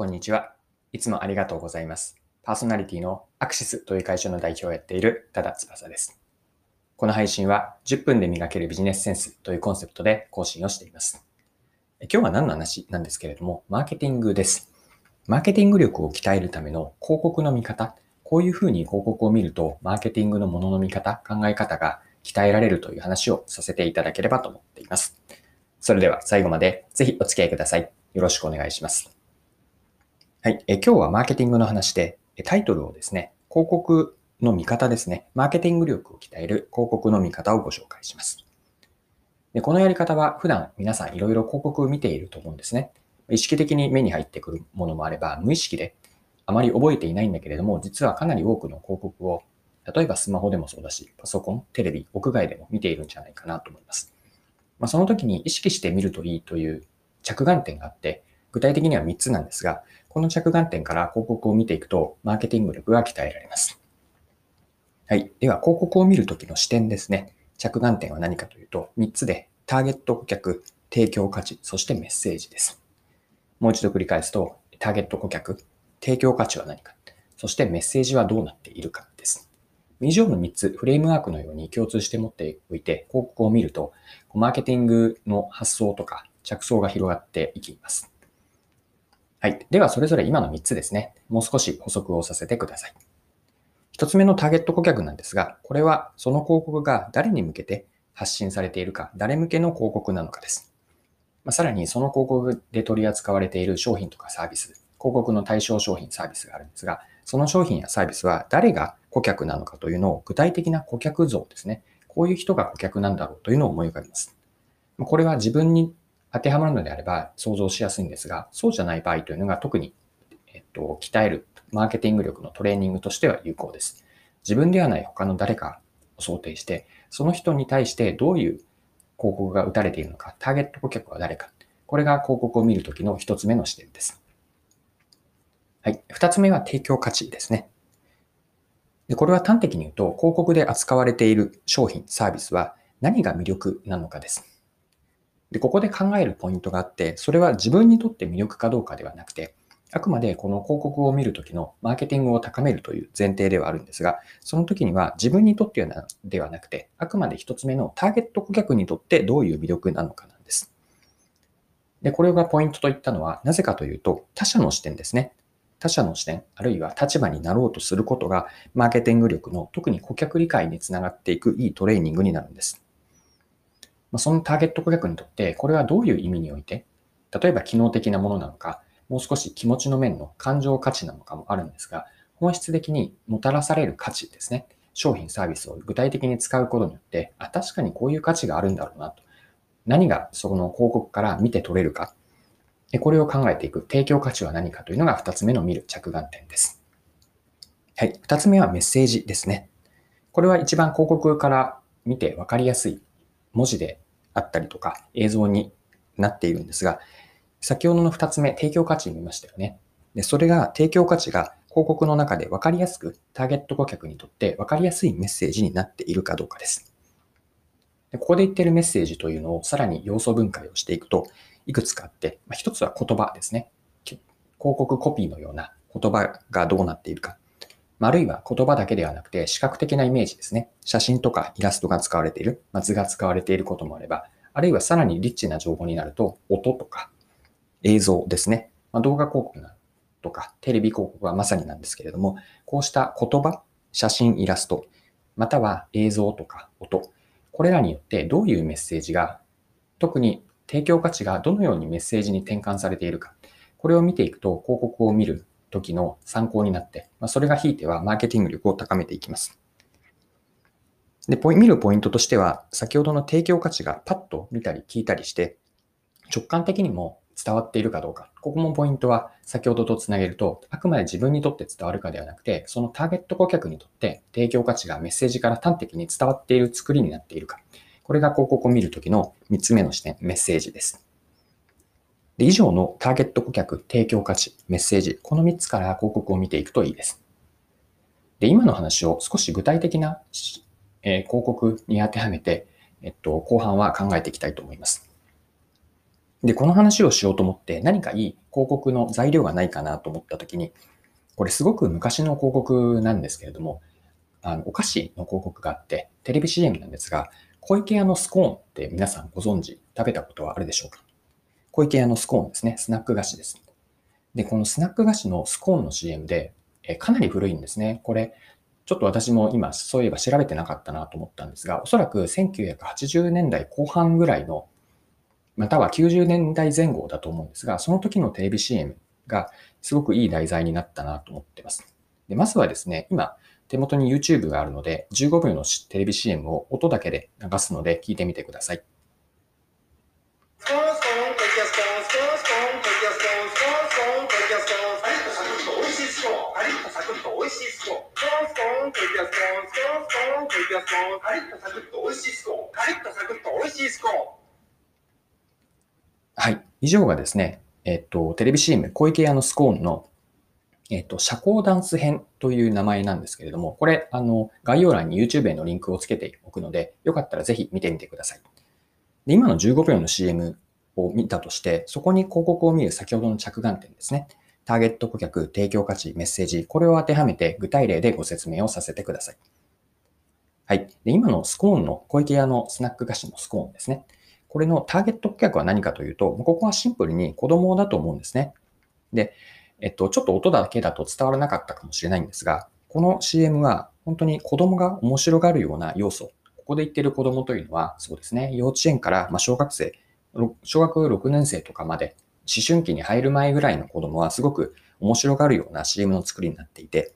こんにちは。いつもありがとうございます。パーソナリティのアクシスという会社の代表をやっている多田翼です。この配信は10分で磨けるビジネスセンスというコンセプトで更新をしています。今日は何の話なんですけれども、マーケティングです。マーケティング力を鍛えるための広告の見方、こういうふうに広告を見ると、マーケティングのものの見方、考え方が鍛えられるという話をさせていただければと思っています。それでは最後までぜひお付き合いください。よろしくお願いします。はい。え今日はマーケティングの話で、タイトルをですね、広告の見方ですね。マーケティング力を鍛える広告の見方をご紹介します。でこのやり方は普段皆さんいろいろ広告を見ていると思うんですね。意識的に目に入ってくるものもあれば、無意識であまり覚えていないんだけれども、実はかなり多くの広告を、例えばスマホでもそうだし、パソコン、テレビ、屋外でも見ているんじゃないかなと思います。まあ、その時に意識してみるといいという着眼点があって、具体的には3つなんですが、この着眼点から広告を見ていくと、マーケティング力が鍛えられます。はい。では、広告を見るときの視点ですね。着眼点は何かというと、3つで、ターゲット顧客、提供価値、そしてメッセージです。もう一度繰り返すと、ターゲット顧客、提供価値は何か、そしてメッセージはどうなっているかです。以上の3つ、フレームワークのように共通して持っておいて、広告を見ると、マーケティングの発想とか着想が広がっていきます。はい。では、それぞれ今の3つですね。もう少し補足をさせてください。1つ目のターゲット顧客なんですが、これはその広告が誰に向けて発信されているか、誰向けの広告なのかです。まあ、さらに、その広告で取り扱われている商品とかサービス、広告の対象商品、サービスがあるんですが、その商品やサービスは誰が顧客なのかというのを具体的な顧客像ですね。こういう人が顧客なんだろうというのを思い浮かべます。これは自分に当てはまるのであれば想像しやすいんですが、そうじゃない場合というのが特に、えっと、鍛えるマーケティング力のトレーニングとしては有効です。自分ではない他の誰かを想定して、その人に対してどういう広告が打たれているのか、ターゲット顧客は誰か。これが広告を見るときの一つ目の視点です。はい。二つ目は提供価値ですね。でこれは端的に言うと、広告で扱われている商品、サービスは何が魅力なのかです。で、ここで考えるポイントがあって、それは自分にとって魅力かどうかではなくて、あくまでこの広告を見るときのマーケティングを高めるという前提ではあるんですが、その時には自分にとってではなくて、あくまで一つ目のターゲット顧客にとってどういう魅力なのかなんです。で、これがポイントといったのは、なぜかというと、他者の視点ですね。他者の視点、あるいは立場になろうとすることが、マーケティング力の特に顧客理解につながっていくいいトレーニングになるんです。まあそのターゲット顧客にとって、これはどういう意味において、例えば機能的なものなのか、もう少し気持ちの面の感情価値なのかもあるんですが、本質的にもたらされる価値ですね。商品、サービスを具体的に使うことによって、あ、確かにこういう価値があるんだろうなと。何がその広告から見て取れるか。これを考えていく提供価値は何かというのが二つ目の見る着眼点です。はい。二つ目はメッセージですね。これは一番広告から見てわかりやすい文字であったりとか映像になっているんですが、先ほどの二つ目、提供価値見ましたよね。で、それが提供価値が広告の中で分かりやすく、ターゲット顧客にとって分かりやすいメッセージになっているかどうかです。でここで言ってるメッセージというのをさらに要素分解をしていくと、いくつかあって、まあ、一つは言葉ですね。広告コピーのような言葉がどうなっているか。あるいは言葉だけではなくて視覚的なイメージですね。写真とかイラストが使われている、ま図が使われていることもあれば、あるいはさらにリッチな情報になると、音とか映像ですね。まあ、動画広告とかテレビ広告はまさになんですけれども、こうした言葉、写真、イラスト、または映像とか音、これらによってどういうメッセージが、特に提供価値がどのようにメッセージに転換されているか、これを見ていくと広告を見る時の参考になって、まあ、それがひいてはマーケティング力を高めていきます。で、見るポイントとしては、先ほどの提供価値がパッと見たり聞いたりして、直感的にも伝わっているかどうか。ここもポイントは先ほどとつなげると、あくまで自分にとって伝わるかではなくて、そのターゲット顧客にとって提供価値がメッセージから端的に伝わっている作りになっているか。これが広告を見るときの3つ目の視点、メッセージです。で以上のターゲット顧客、提供価値、メッセージ、この3つから広告を見ていくといいです。で、今の話を少し具体的な、えー、広告に当てはめて、えっと、後半は考えていきたいと思います。で、この話をしようと思って何かいい広告の材料がないかなと思った時に、これすごく昔の広告なんですけれども、あの、お菓子の広告があって、テレビ CM なんですが、小池屋のスコーンって皆さんご存知、食べたことはあるでしょうか？小池屋のスコーンですね。スナック菓子です。で、このスナック菓子のスコーンの CM で、えかなり古いんですね。これ、ちょっと私も今、そういえば調べてなかったなと思ったんですが、おそらく1980年代後半ぐらいの、または90年代前後だと思うんですが、その時のテレビ CM がすごくいい題材になったなと思ってます。でまずはですね、今、手元に YouTube があるので、15秒のテレビ CM を音だけで流すので聞いてみてください。キャスコン、カリッとサクッと美味しいスコーン、カリッとサクッと美味しいスコーン、スコーンスコーン、ケイピアスコーン、スコーンスコーン、ケイピアスコーン、カリッとサクッと美味しいスコーン、カリッとサクッと美味しいスコーン。はい。以上がですね、えっと、テレビ CM、小池屋のスコーンの、えっと、社交ダンス編という名前なんですけれども、これ、あの、概要欄に YouTube へのリンクをつけておくので、よかったらぜひ見てみてください。で、今の15秒の CM を見たとして、そこに広告を見る先ほどの着眼点ですね。ターゲット顧客、提供価値、メッセージ、これを当てはめて具体例でご説明をさせてください。はい。で今のスコーンの小池屋のスナック菓子のスコーンですね。これのターゲット顧客は何かというと、ここはシンプルに子供だと思うんですね。で、えっと、ちょっと音だけだと伝わらなかったかもしれないんですが、この CM は本当に子供が面白がるような要素。ここで言ってる子供というのは、そうですね、幼稚園から、ま小学生、小学6年生とかまで、思春期に入る前ぐらいの子供はすごく面白がるような CM の作りになっていて、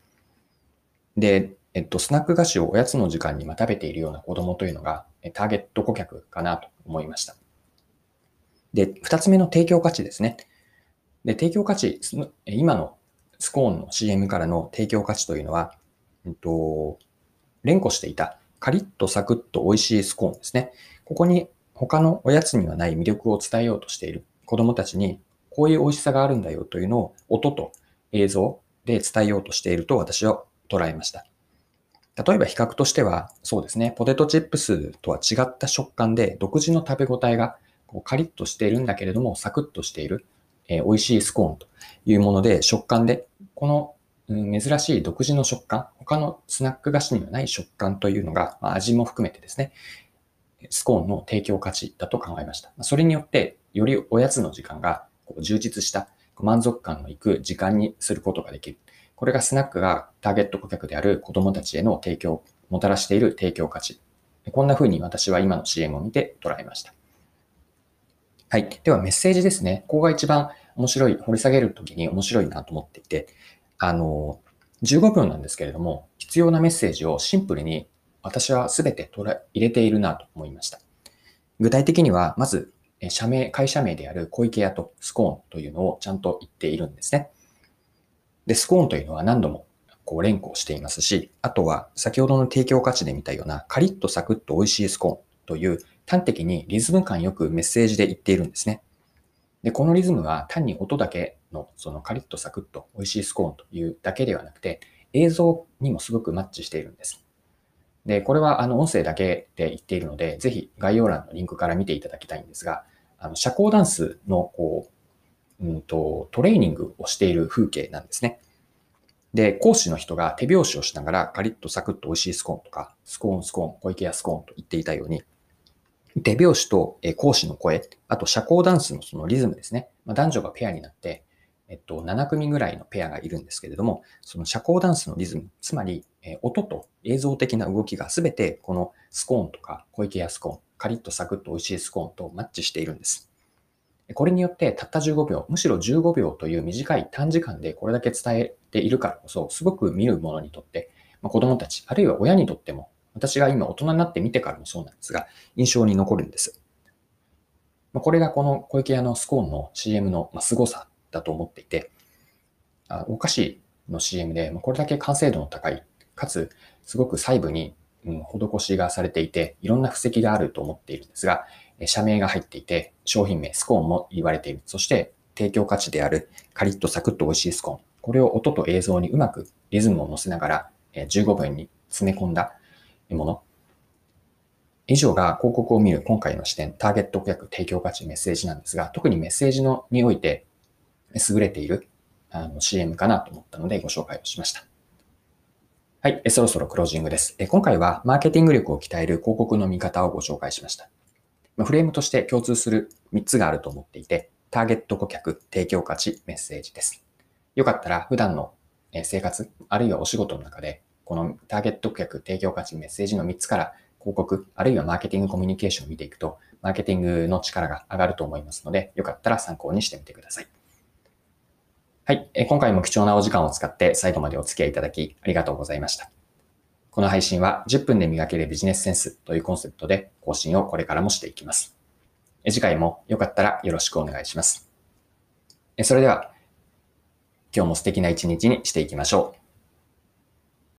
で、えっと、スナック菓子をおやつの時間に食べているような子供というのが、ターゲット顧客かなと思いました。で、二つ目の提供価値ですね。で、提供価値、今のスコーンの CM からの提供価値というのは、えっと、連呼していたカリッとサクッと美味しいスコーンですね。ここに他のおやつにはない魅力を伝えようとしている子供たちに、こういう美味しさがあるんだよというのを音と映像で伝えようとしていると私は捉えました。例えば比較としては、そうですね、ポテトチップスとは違った食感で独自の食べ応えがこうカリッとしているんだけれどもサクッとしている。えー、美味しいスコーンというもので、食感で、この、珍しい独自の食感、他のスナック菓子にはない食感というのが、まあ、味も含めてですね、スコーンの提供価値だと考えました。それによって、よりおやつの時間がこう充実した満足感のいく時間にすることができる。これがスナックがターゲット顧客である子供たちへの提供、もたらしている提供価値。こんな風に私は今の CM を見て捉えました。はい。ではメッセージですね。ここが一番面白い、掘り下げるときに面白いなと思っていて、あの、15分なんですけれども、必要なメッセージをシンプルに私は全て入れているなと思いました。具体的には、まず、社名、会社名である小池屋とスコーンというのをちゃんと言っているんですね。で、スコーンというのは何度もこう連呼していますし、あとは先ほどの提供価値で見たようなカリッとサクッと美味しいスコーンという端的にリズム感よくメッセージで言っているんですね。で、このリズムは単に音だけのそのカリッとサクッと美味しいスコーンというだけではなくて、映像にもすごくマッチしているんです。で、これはあの音声だけで言っているので、ぜひ概要欄のリンクから見ていただきたいんですが、あの社交ダンスのこう、うんと、トレーニングをしている風景なんですね。で、講師の人が手拍子をしながらカリッとサクッと美味しいスコーンとか、スコーンスコーン、小池屋スコーンと言っていたように、手拍子と講師の声、あと社交ダンスのそのリズムですね。まあ、男女がペアになって、えっと、7組ぐらいのペアがいるんですけれども、その社交ダンスのリズム、つまり、え音と映像的な動きがすべてこのスコーンとか小池屋スコーン、カリッとサクッと美味しいスコーンとマッチしているんです。これによってたった15秒、むしろ15秒という短い短時間でこれだけ伝えているからこそ、すごく見る者にとって、まあ、子供たち、あるいは親にとっても私が今大人になって見てからもそうなんですが、印象に残るんです。まこれがこの小池屋のスコーンの CM の凄さだと思っていて、あお菓子の CM でこれだけ完成度の高い、かつすごく細部にうん施しがされていて、いろんな布石があると思っているんですが、社名が入っていて、商品名、スコーンも言われている。そして提供価値であるカリッとサクッと美味しいスコーン。これを音と映像にうまくリズムを乗せながら15分に詰め込んだもの。以上が広告を見る今回の視点、ターゲット顧客提供価値メッセージなんですが、特にメッセージのにおいて優れているあの CM かなと思ったのでご紹介をしました。はい、そろそろクロージングです。今回はマーケティング力を鍛える広告の見方をご紹介しました。フレームとして共通する3つがあると思っていて、ターゲット顧客、提供価値、メッセージです。よかったら普段の生活、あるいはお仕事の中で、このターゲット顧客、提供価値、メッセージの3つから広告、あるいはマーケティングコミュニケーションを見ていくと、マーケティングの力が上がると思いますので、よかったら参考にしてみてください。はい。今回も貴重なお時間を使って最後までお付き合いいただきありがとうございました。この配信は10分で磨けるビジネスセンスというコンセプトで更新をこれからもしていきます。次回もよかったらよろしくお願いします。それでは、今日も素敵な一日にしていきましょう。